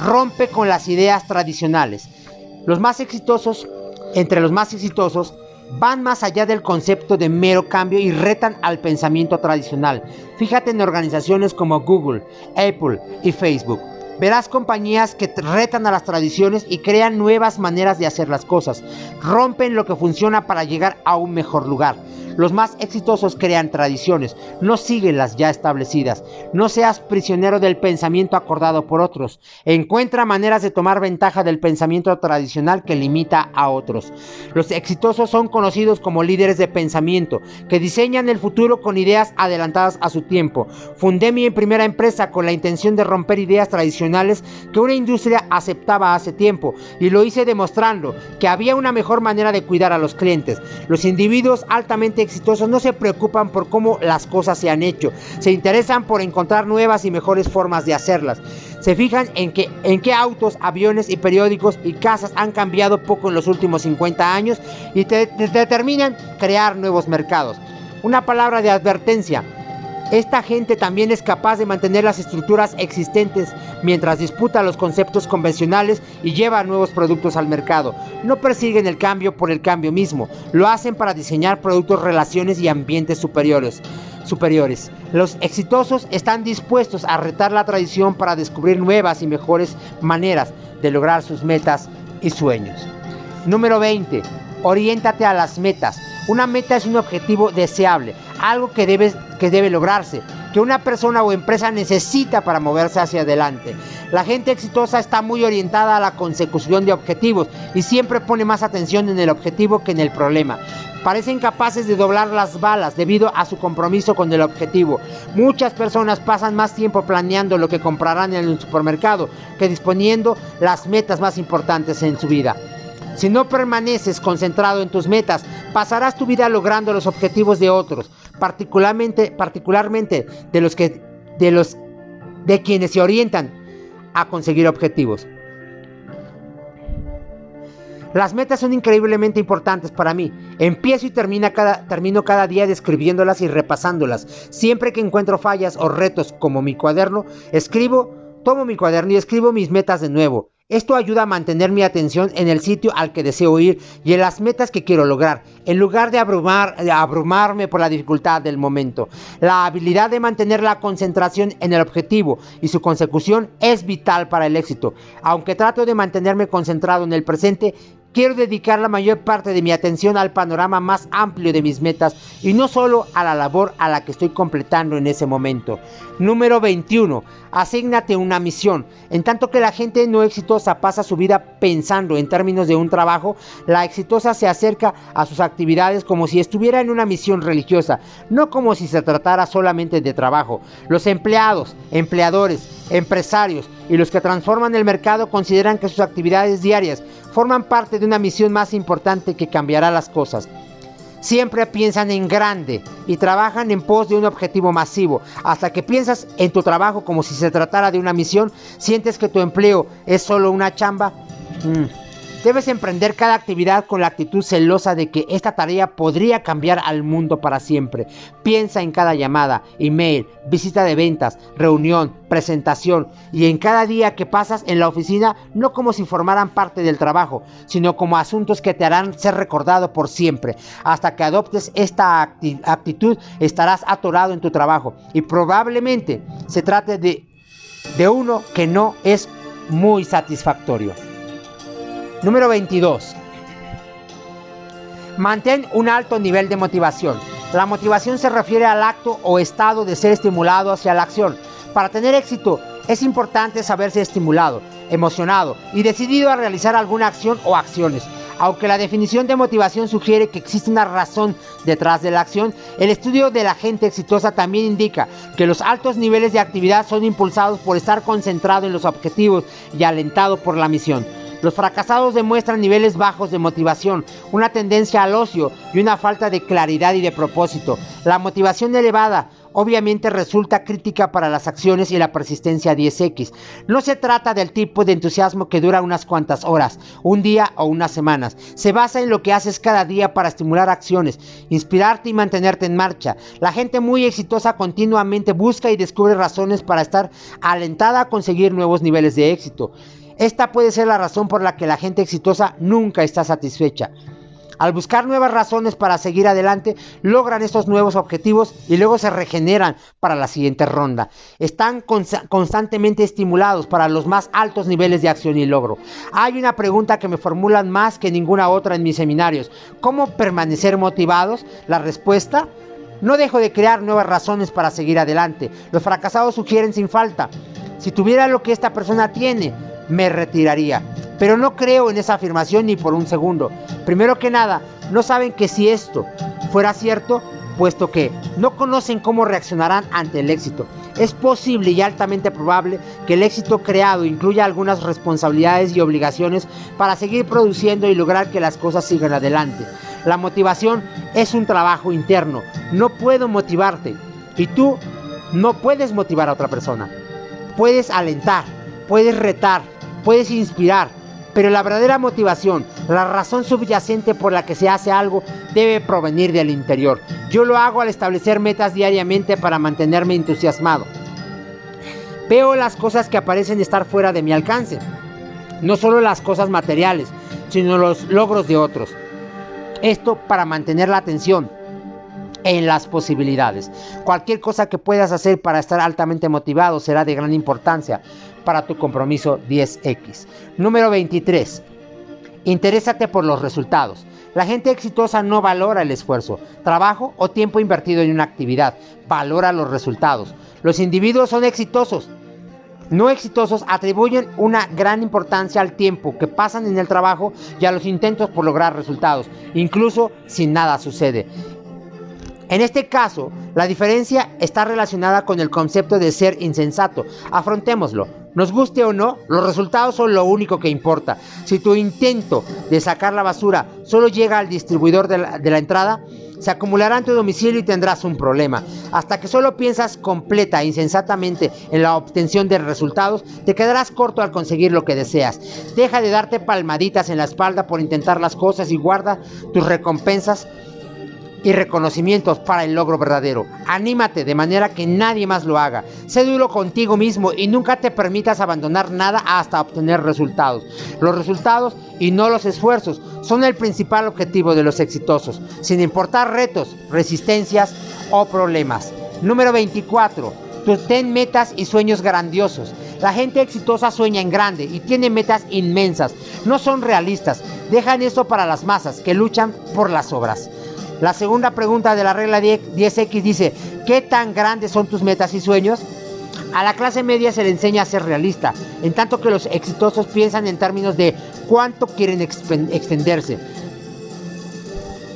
Rompe con las ideas tradicionales. Los más exitosos, entre los más exitosos, van más allá del concepto de mero cambio y retan al pensamiento tradicional. Fíjate en organizaciones como Google, Apple y Facebook. Verás compañías que retan a las tradiciones y crean nuevas maneras de hacer las cosas. Rompen lo que funciona para llegar a un mejor lugar. Los más exitosos crean tradiciones, no siguen las ya establecidas. No seas prisionero del pensamiento acordado por otros. Encuentra maneras de tomar ventaja del pensamiento tradicional que limita a otros. Los exitosos son conocidos como líderes de pensamiento, que diseñan el futuro con ideas adelantadas a su tiempo. Fundé mi primera empresa con la intención de romper ideas tradicionales que una industria aceptaba hace tiempo y lo hice demostrando que había una mejor manera de cuidar a los clientes. Los individuos altamente exitosos no se preocupan por cómo las cosas se han hecho, se interesan por encontrar nuevas y mejores formas de hacerlas. Se fijan en, en qué autos, aviones y periódicos y casas han cambiado poco en los últimos 50 años y determinan crear nuevos mercados. Una palabra de advertencia, esta gente también es capaz de mantener las estructuras existentes mientras disputa los conceptos convencionales y lleva nuevos productos al mercado. No persiguen el cambio por el cambio mismo, lo hacen para diseñar productos, relaciones y ambientes superiores. superiores. Los exitosos están dispuestos a retar la tradición para descubrir nuevas y mejores maneras de lograr sus metas y sueños. Número 20. Oriéntate a las metas. Una meta es un objetivo deseable, algo que, que debe lograrse, que una persona o empresa necesita para moverse hacia adelante. La gente exitosa está muy orientada a la consecución de objetivos y siempre pone más atención en el objetivo que en el problema. Parecen capaces de doblar las balas debido a su compromiso con el objetivo. Muchas personas pasan más tiempo planeando lo que comprarán en el supermercado que disponiendo las metas más importantes en su vida. Si no permaneces concentrado en tus metas, pasarás tu vida logrando los objetivos de otros, particularmente, particularmente de los que de los de quienes se orientan a conseguir objetivos. Las metas son increíblemente importantes para mí. Empiezo y termino cada, termino cada día describiéndolas y repasándolas. Siempre que encuentro fallas o retos como mi cuaderno, escribo, tomo mi cuaderno y escribo mis metas de nuevo. Esto ayuda a mantener mi atención en el sitio al que deseo ir y en las metas que quiero lograr, en lugar de, abrumar, de abrumarme por la dificultad del momento. La habilidad de mantener la concentración en el objetivo y su consecución es vital para el éxito. Aunque trato de mantenerme concentrado en el presente, Quiero dedicar la mayor parte de mi atención al panorama más amplio de mis metas y no solo a la labor a la que estoy completando en ese momento. Número 21. Asígnate una misión. En tanto que la gente no exitosa pasa su vida pensando en términos de un trabajo, la exitosa se acerca a sus actividades como si estuviera en una misión religiosa, no como si se tratara solamente de trabajo. Los empleados, empleadores, empresarios y los que transforman el mercado consideran que sus actividades diarias forman parte de una misión más importante que cambiará las cosas. Siempre piensan en grande y trabajan en pos de un objetivo masivo. Hasta que piensas en tu trabajo como si se tratara de una misión, sientes que tu empleo es solo una chamba. Mm. Debes emprender cada actividad con la actitud celosa de que esta tarea podría cambiar al mundo para siempre. Piensa en cada llamada, email, visita de ventas, reunión, presentación y en cada día que pasas en la oficina no como si formaran parte del trabajo, sino como asuntos que te harán ser recordado por siempre. Hasta que adoptes esta actitud estarás atorado en tu trabajo y probablemente se trate de, de uno que no es muy satisfactorio. Número 22. Mantén un alto nivel de motivación. La motivación se refiere al acto o estado de ser estimulado hacia la acción. Para tener éxito es importante saberse estimulado, emocionado y decidido a realizar alguna acción o acciones. Aunque la definición de motivación sugiere que existe una razón detrás de la acción, el estudio de la gente exitosa también indica que los altos niveles de actividad son impulsados por estar concentrado en los objetivos y alentado por la misión. Los fracasados demuestran niveles bajos de motivación, una tendencia al ocio y una falta de claridad y de propósito. La motivación elevada obviamente resulta crítica para las acciones y la persistencia 10X. No se trata del tipo de entusiasmo que dura unas cuantas horas, un día o unas semanas. Se basa en lo que haces cada día para estimular acciones, inspirarte y mantenerte en marcha. La gente muy exitosa continuamente busca y descubre razones para estar alentada a conseguir nuevos niveles de éxito. Esta puede ser la razón por la que la gente exitosa nunca está satisfecha. Al buscar nuevas razones para seguir adelante, logran estos nuevos objetivos y luego se regeneran para la siguiente ronda. Están constantemente estimulados para los más altos niveles de acción y logro. Hay una pregunta que me formulan más que ninguna otra en mis seminarios. ¿Cómo permanecer motivados? La respuesta, no dejo de crear nuevas razones para seguir adelante. Los fracasados sugieren sin falta. Si tuviera lo que esta persona tiene, me retiraría. Pero no creo en esa afirmación ni por un segundo. Primero que nada, no saben que si esto fuera cierto, puesto que no conocen cómo reaccionarán ante el éxito. Es posible y altamente probable que el éxito creado incluya algunas responsabilidades y obligaciones para seguir produciendo y lograr que las cosas sigan adelante. La motivación es un trabajo interno. No puedo motivarte y tú no puedes motivar a otra persona. Puedes alentar, puedes retar, puedes inspirar, pero la verdadera motivación, la razón subyacente por la que se hace algo, debe provenir del interior. Yo lo hago al establecer metas diariamente para mantenerme entusiasmado. Veo las cosas que aparecen estar fuera de mi alcance, no solo las cosas materiales, sino los logros de otros. Esto para mantener la atención en las posibilidades. Cualquier cosa que puedas hacer para estar altamente motivado será de gran importancia para tu compromiso 10X. Número 23. Interésate por los resultados. La gente exitosa no valora el esfuerzo, trabajo o tiempo invertido en una actividad, valora los resultados. Los individuos son exitosos. No exitosos atribuyen una gran importancia al tiempo que pasan en el trabajo y a los intentos por lograr resultados, incluso si nada sucede. En este caso, la diferencia está relacionada con el concepto de ser insensato. Afrontémoslo. Nos guste o no, los resultados son lo único que importa. Si tu intento de sacar la basura solo llega al distribuidor de la, entrada, se acumulará en tu domicilio y tendrás un problema. Hasta que solo piensas completa e insensatamente en la obtención de resultados, te quedarás corto al conseguir lo que deseas. Deja de darte palmaditas en la espalda por intentar las cosas y guarda tus recompensas y reconocimientos para el logro verdadero. Anímate de manera que nadie más lo haga. Sé duro contigo mismo y nunca te permitas abandonar nada hasta obtener resultados. Los resultados y no los esfuerzos son el principal objetivo de los exitosos, sin importar retos, resistencias o problemas. Número 24. Tú ten metas y sueños grandiosos. La gente exitosa sueña en grande y tiene metas inmensas. No son realistas. Dejan eso para las masas que luchan por las obras. La segunda pregunta de la regla 10X dice, ¿qué tan grandes son tus metas y sueños? A la clase media se le enseña a ser realista, en tanto que los exitosos piensan en términos de cuánto quieren extenderse.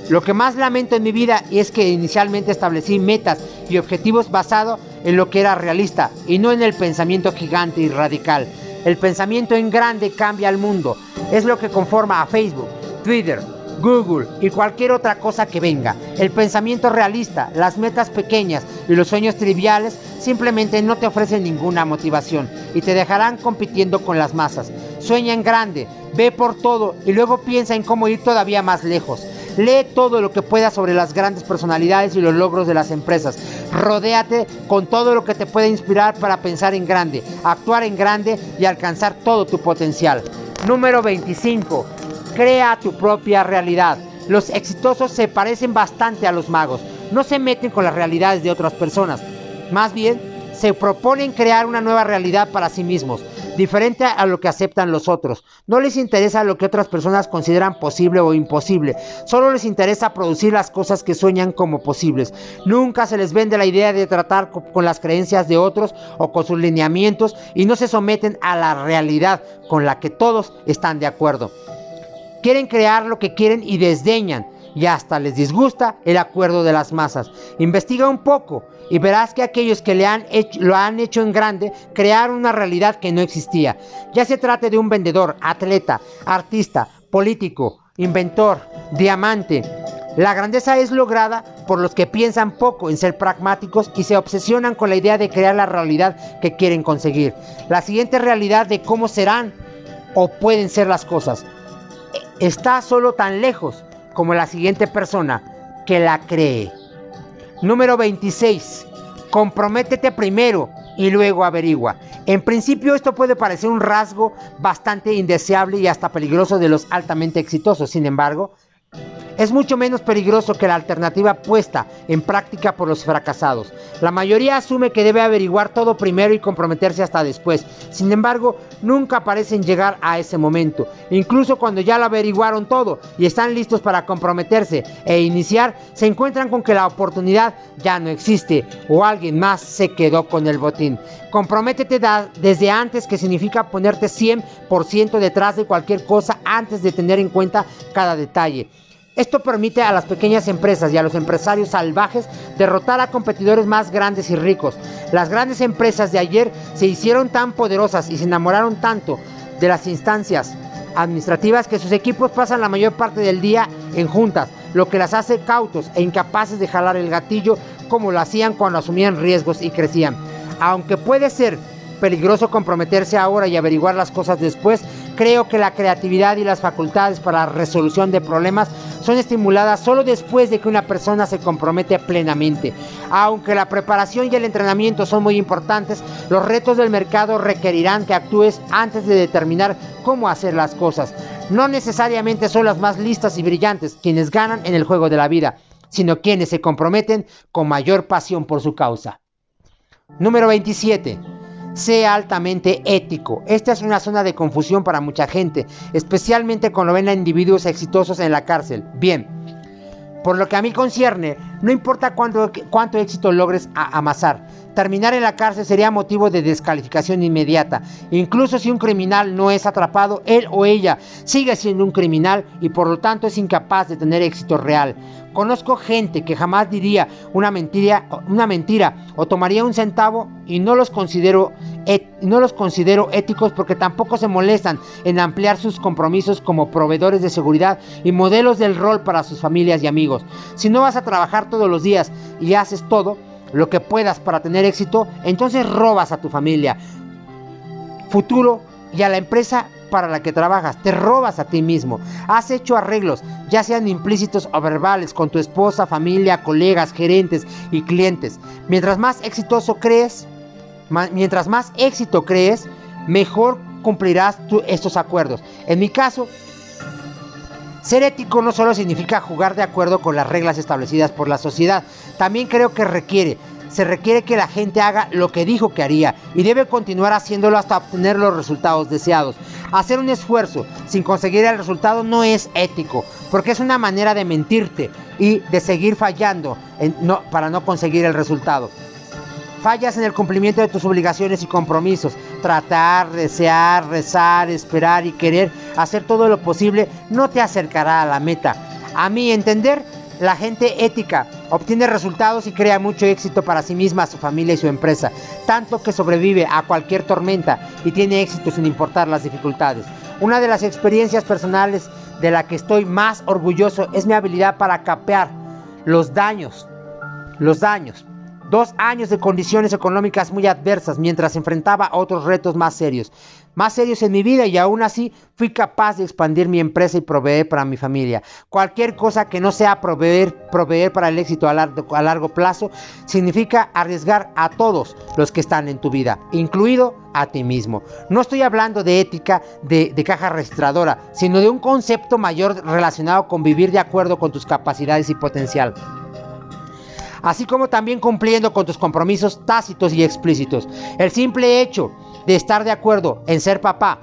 Lo que más lamento en mi vida es que inicialmente establecí metas y objetivos basados en lo que era realista y no en el pensamiento gigante y radical. El pensamiento en grande cambia al mundo. Es lo que conforma a Facebook, Twitter, Google y cualquier otra cosa que venga. El pensamiento realista, las metas pequeñas y los sueños triviales simplemente no te ofrecen ninguna motivación y te dejarán compitiendo con las masas. Sueña en grande, ve por todo y luego piensa en cómo ir todavía más lejos. Lee todo lo que puedas sobre las grandes personalidades y los logros de las empresas. Rodéate con todo lo que te pueda inspirar para pensar en grande, actuar en grande y alcanzar todo tu potencial. Número 25. Crea tu propia realidad. Los exitosos se parecen bastante a los magos. No se meten con las realidades de otras personas. Más bien, se proponen crear una nueva realidad para sí mismos, diferente a lo que aceptan los otros. No les interesa lo que otras personas consideran posible o imposible. Solo les interesa producir las cosas que sueñan como posibles. Nunca se les vende la idea de tratar con las creencias de otros o con sus lineamientos y no se someten a la realidad con la que todos están de acuerdo. Quieren crear lo que quieren y desdeñan y hasta les disgusta el acuerdo de las masas. Investiga un poco y verás que aquellos que le han hecho, lo han hecho en grande crearon una realidad que no existía. Ya se trate de un vendedor, atleta, artista, político, inventor, diamante. La grandeza es lograda por los que piensan poco en ser pragmáticos y se obsesionan con la idea de crear la realidad que quieren conseguir. La siguiente realidad de cómo serán o pueden ser las cosas está solo tan lejos como la siguiente persona que la cree. Número 26. Comprométete primero y luego averigua. En principio esto puede parecer un rasgo bastante indeseable y hasta peligroso de los altamente exitosos. Sin embargo, es mucho menos peligroso que la alternativa puesta en práctica por los fracasados. La mayoría asume que debe averiguar todo primero y comprometerse hasta después. Sin embargo, nunca parecen llegar a ese momento. Incluso cuando ya lo averiguaron todo y están listos para comprometerse e iniciar, se encuentran con que la oportunidad ya no existe o alguien más se quedó con el botín. Comprométete desde antes, que significa ponerte 100% detrás de cualquier cosa antes de tener en cuenta cada detalle. Esto permite a las pequeñas empresas y a los empresarios salvajes derrotar a competidores más grandes y ricos. Las grandes empresas de ayer se hicieron tan poderosas y se enamoraron tanto de las instancias administrativas que sus equipos pasan la mayor parte del día en juntas, lo que las hace cautos e incapaces de jalar el gatillo como lo hacían cuando asumían riesgos y crecían. Aunque puede ser peligroso comprometerse ahora y averiguar las cosas después, creo que la creatividad y las facultades para la resolución de problemas son estimuladas solo después de que una persona se compromete plenamente. Aunque la preparación y el entrenamiento son muy importantes, los retos del mercado requerirán que actúes antes de determinar cómo hacer las cosas. No necesariamente son las más listas y brillantes quienes ganan en el juego de la vida, sino quienes se comprometen con mayor pasión por su causa. Número 27 sea altamente ético. Esta es una zona de confusión para mucha gente, especialmente cuando ven a individuos exitosos en la cárcel. Bien, por lo que a mí concierne, no importa cuánto, éxito logres amasar, terminar en la cárcel sería motivo de descalificación inmediata. Incluso si un criminal no es atrapado, él o ella sigue siendo un criminal y por lo tanto es incapaz de tener éxito real. Conozco gente que jamás diría una mentira, una mentira o tomaría un centavo y no los considero no los considero éticos porque tampoco se molestan en ampliar sus compromisos como proveedores de seguridad y modelos del rol para sus familias y amigos. Si no vas a trabajar todos los días y haces todo lo que puedas para tener éxito, entonces robas a tu familia, futuro y a la empresa para la que trabajas, te robas a ti mismo. Has hecho arreglos, ya sean implícitos o verbales, con tu esposa, familia, colegas, gerentes y clientes. Mientras más exitoso crees, mientras más éxito crees, mejor cumplirás estos acuerdos. En mi caso, ser ético no solo significa jugar de acuerdo con las reglas establecidas por la sociedad, también creo que requiere se requiere que la gente haga lo que dijo que haría y debe continuar haciéndolo hasta obtener los resultados deseados. Hacer un esfuerzo sin conseguir el resultado no es ético, porque es una manera de mentirte y de seguir fallando para no conseguir el resultado. Fallas en el cumplimiento de tus obligaciones y compromisos. Tratar, desear, rezar, esperar y querer hacer todo lo posible no te acercará a la meta. A mi entender, la gente ética obtiene resultados y crea mucho éxito para sí misma, su familia y su empresa, tanto que sobrevive a cualquier tormenta y tiene éxito sin importar las dificultades. Una de las experiencias personales de la que estoy más orgulloso es mi habilidad para capear los daños, los daños dos años de condiciones económicas muy adversas mientras enfrentaba otros retos más serios, más serios en mi vida y aún así fui capaz de expandir mi empresa y proveer para mi familia. Cualquier cosa que no sea proveer, proveer para el éxito a largo, a largo plazo significa arriesgar a todos los que están en tu vida, incluido a ti mismo. No estoy hablando de ética de, de caja registradora, sino de un concepto mayor relacionado con vivir de acuerdo con tus capacidades y potencial así como también cumpliendo con tus compromisos tácitos y explícitos. El simple hecho de estar de acuerdo en ser papá,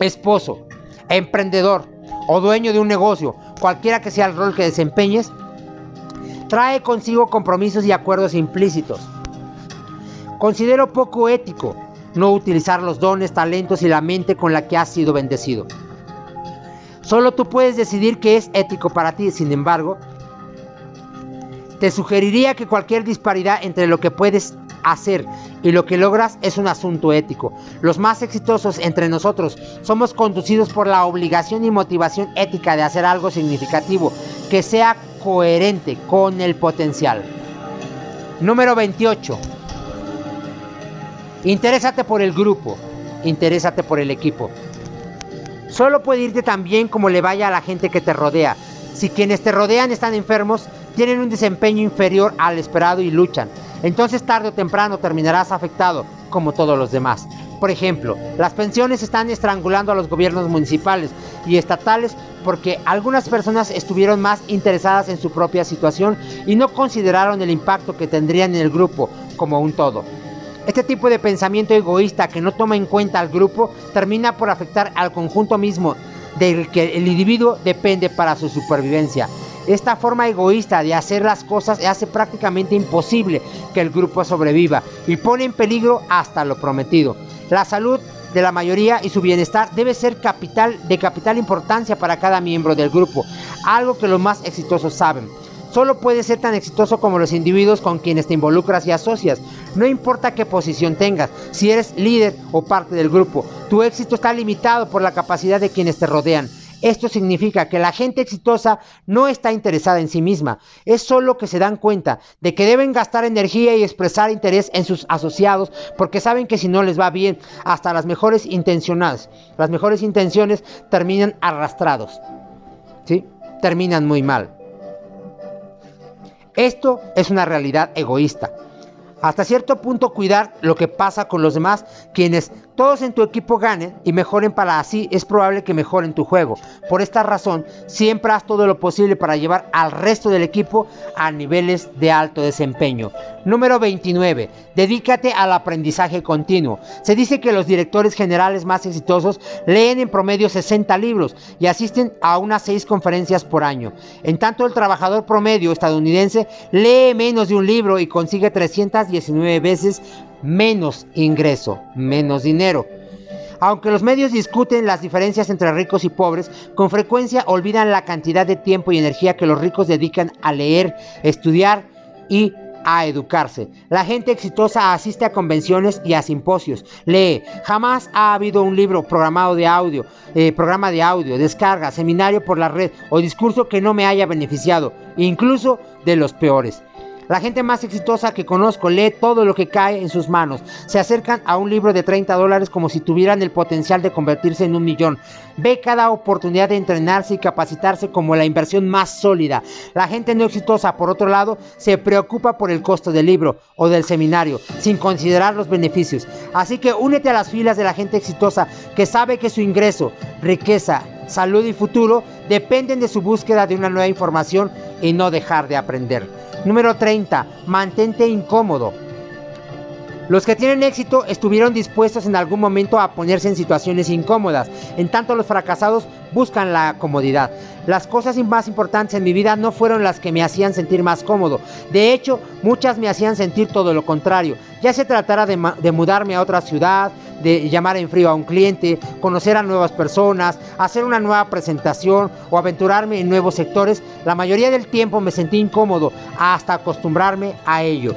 esposo, emprendedor o dueño de un negocio, cualquiera que sea el rol que desempeñes, trae consigo compromisos y acuerdos implícitos. Considero poco ético no utilizar los dones, talentos y la mente con la que has sido bendecido. Solo tú puedes decidir qué es ético para ti, sin embargo, te sugeriría que cualquier disparidad entre lo que puedes hacer y lo que logras es un asunto ético. Los más exitosos entre nosotros somos conducidos por la obligación y motivación ética de hacer algo significativo que sea coherente con el potencial. Número 28. Interésate por el grupo, interésate por el equipo. Solo puede irte tan bien como le vaya a la gente que te rodea. Si quienes te rodean están enfermos, tienen un desempeño inferior al esperado y luchan. Entonces tarde o temprano terminarás afectado como todos los demás. Por ejemplo, las pensiones están estrangulando a los gobiernos municipales y estatales porque algunas personas estuvieron más interesadas en su propia situación y no consideraron el impacto que tendrían en el grupo como un todo. Este tipo de pensamiento egoísta que no toma en cuenta al grupo termina por afectar al conjunto mismo del que el individuo depende para su supervivencia. Esta forma egoísta de hacer las cosas hace prácticamente imposible que el grupo sobreviva y pone en peligro hasta lo prometido. La salud de la mayoría y su bienestar debe ser capital de capital importancia para cada miembro del grupo, algo que los más exitosos saben. Solo puedes ser tan exitoso como los individuos con quienes te involucras y asocias. No importa qué posición tengas, si eres líder o parte del grupo, tu éxito está limitado por la capacidad de quienes te rodean. Esto significa que la gente exitosa no está interesada en sí misma, es solo que se dan cuenta de que deben gastar energía y expresar interés en sus asociados porque saben que si no les va bien, hasta las mejores intencionadas, las mejores intenciones terminan arrastrados. ¿Sí? Terminan muy mal. Esto es una realidad egoísta. Hasta cierto punto cuidar lo que pasa con los demás, quienes todos en tu equipo ganen y mejoren para así, es probable que mejoren tu juego. Por esta razón, siempre haz todo lo posible para llevar al resto del equipo a niveles de alto desempeño. Número 29. Dedícate al aprendizaje continuo. Se dice que los directores generales más exitosos leen en promedio 60 libros y asisten a unas 6 conferencias por año. En tanto, el trabajador promedio estadounidense lee menos de un libro y consigue 319 veces menos ingreso, menos dinero. Aunque los medios discuten las diferencias entre ricos y pobres, con frecuencia olvidan la cantidad de tiempo y energía que los ricos dedican a leer, estudiar y a educarse. La gente exitosa asiste a convenciones y a simposios, lee. Jamás ha habido un libro programado de audio, eh, programa de audio, descarga, seminario por la red o discurso que no me haya beneficiado, incluso de los peores. La gente más exitosa que conozco lee todo lo que cae en sus manos. Se acercan a un libro de 30 dólares como si tuvieran el potencial de convertirse en un millón. Ve cada oportunidad de entrenarse y capacitarse como la inversión más sólida. La gente no exitosa, por otro lado, se preocupa por el costo del libro o del seminario, sin considerar los beneficios. Así que únete a las filas de la gente exitosa que sabe que su ingreso, riqueza, salud y futuro dependen de su búsqueda de una nueva información y no dejar de aprender. Número 30. Mantente incómodo. Los que tienen éxito estuvieron dispuestos en algún momento a ponerse en situaciones incómodas, en tanto los fracasados buscan la comodidad. Las cosas más importantes en mi vida no fueron las que me hacían sentir más cómodo. De hecho, muchas me hacían sentir todo lo contrario. Ya se tratara de, mudarme a otra ciudad, de llamar en frío a un cliente, conocer a nuevas personas, hacer una nueva presentación o aventurarme en nuevos sectores, la mayoría del tiempo me sentí incómodo hasta acostumbrarme a ello.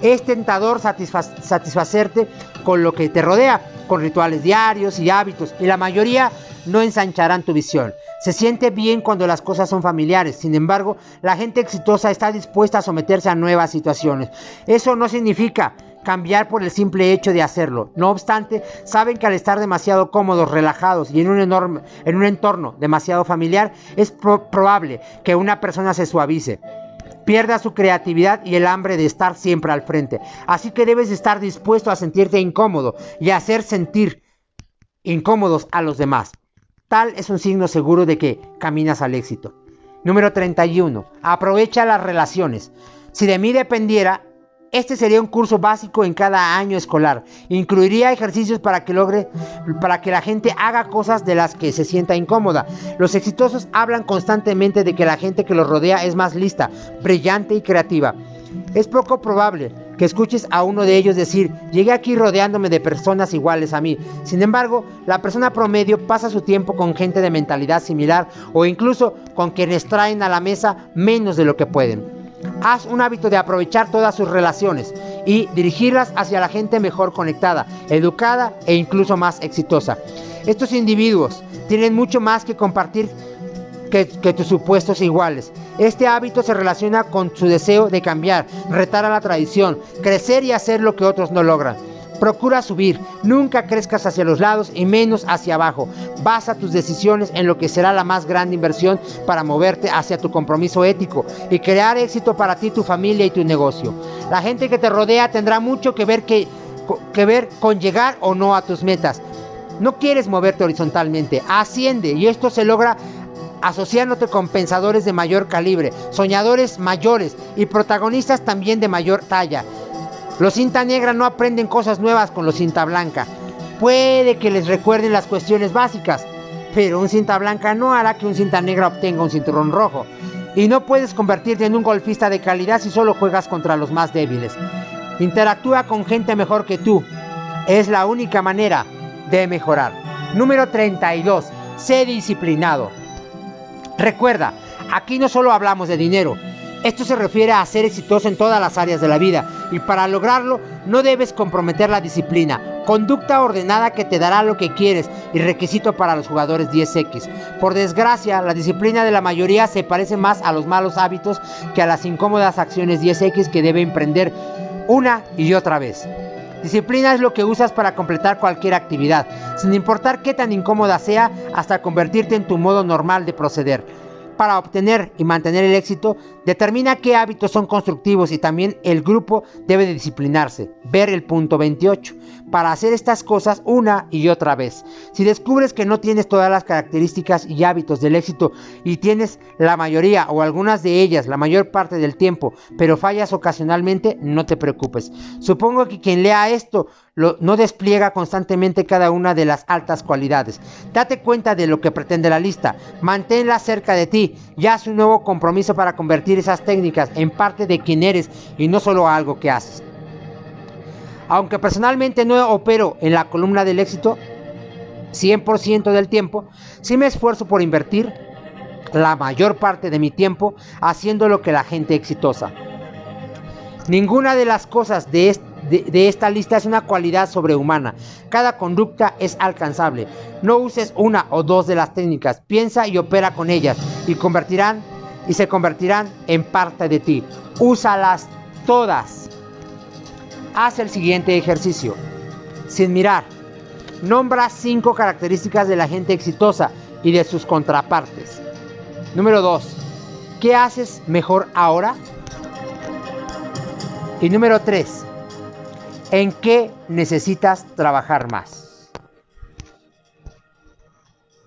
Es tentador satisfacerte con lo que te rodea, con rituales diarios y hábitos, y la mayoría no ensancharán tu visión. Se siente bien cuando las cosas son familiares, sin embargo, la gente exitosa está dispuesta a someterse a nuevas situaciones. Eso no significa cambiar por el simple hecho de hacerlo. No obstante, saben que al estar demasiado cómodos, relajados y en un, enorme, en un entorno demasiado familiar, es pro probable que una persona se suavice pierda su creatividad y el hambre de estar siempre al frente. Así que debes estar dispuesto a sentirte incómodo y hacer sentir incómodos a los demás. Tal es un signo seguro de que caminas al éxito. Número 31. Aprovecha las relaciones. Si de mí dependiera, este sería un curso básico en cada año escolar. Incluiría ejercicios para que logre para que la gente haga cosas de las que se sienta incómoda. Los exitosos hablan constantemente de que la gente que los rodea es más lista, brillante y creativa. Es poco probable que escuches a uno de ellos decir, llegué aquí rodeándome de personas iguales a mí. Sin embargo, la persona promedio pasa su tiempo con gente de mentalidad similar o incluso con quienes traen a la mesa menos de lo que pueden. Haz un hábito de aprovechar todas sus relaciones y dirigirlas hacia la gente mejor conectada, educada e incluso más exitosa. Estos individuos tienen mucho más que compartir que, tus supuestos iguales. Este hábito se relaciona con su deseo de cambiar, retar a la tradición, crecer y hacer lo que otros no logran. Procura subir, nunca crezcas hacia los lados y menos hacia abajo. Basa tus decisiones en lo que será la más grande inversión para moverte hacia tu compromiso ético y crear éxito para ti, tu familia y tu negocio. La gente que te rodea tendrá mucho que ver, que, que ver con llegar o no a tus metas. No quieres moverte horizontalmente, asciende y esto se logra asociándote con pensadores de mayor calibre, soñadores mayores y protagonistas también de mayor talla. Los cinta negra no aprenden cosas nuevas con los cinta blanca. Puede que les recuerden las cuestiones básicas, pero un cinta blanca no hará que un cinta negra obtenga un cinturón rojo. Y no puedes convertirte en un golfista de calidad si solo juegas contra los más débiles. Interactúa con gente mejor que tú. Es la única manera de mejorar. Número 32. Sé disciplinado. Recuerda, aquí no solo hablamos de dinero, esto se refiere a ser exitoso en todas las áreas de la vida y para lograrlo no debes comprometer la disciplina, conducta ordenada que te dará lo que quieres y requisito para los jugadores 10X. Por desgracia, la disciplina de la mayoría se parece más a los malos hábitos que a las incómodas acciones 10X que debe emprender una y otra vez. Disciplina es lo que usas para completar cualquier actividad, sin importar qué tan incómoda sea, hasta convertirte en tu modo normal de proceder para obtener y mantener el éxito, determina qué hábitos son constructivos y también el grupo debe de disciplinarse. Ver el punto 28. Para hacer estas cosas una y otra vez. Si descubres que no tienes todas las características y hábitos del éxito y tienes la mayoría o algunas de ellas la mayor parte del tiempo, pero fallas ocasionalmente, no te preocupes. Supongo que quien lea esto no despliega constantemente cada una de las altas cualidades. Date cuenta de lo que pretende la lista, manténla cerca de ti y haz un nuevo compromiso para convertir esas técnicas en parte de quien eres y no solo algo que haces. Aunque personalmente no opero en la columna del éxito 100% del tiempo, sí me esfuerzo por invertir la mayor parte de mi tiempo haciendo lo que la gente exitosa. Ninguna de las cosas de de, esta lista es una cualidad sobrehumana. Cada conducta es alcanzable. No uses una o dos de las técnicas. Piensa y opera con ellas y convertirán y se convertirán en parte de ti. Úsalas todas. Haz el siguiente ejercicio. Sin mirar, nombra cinco características de la gente exitosa y de sus contrapartes. Número 2. ¿Qué haces mejor ahora? Y número 3. ¿En qué necesitas trabajar más?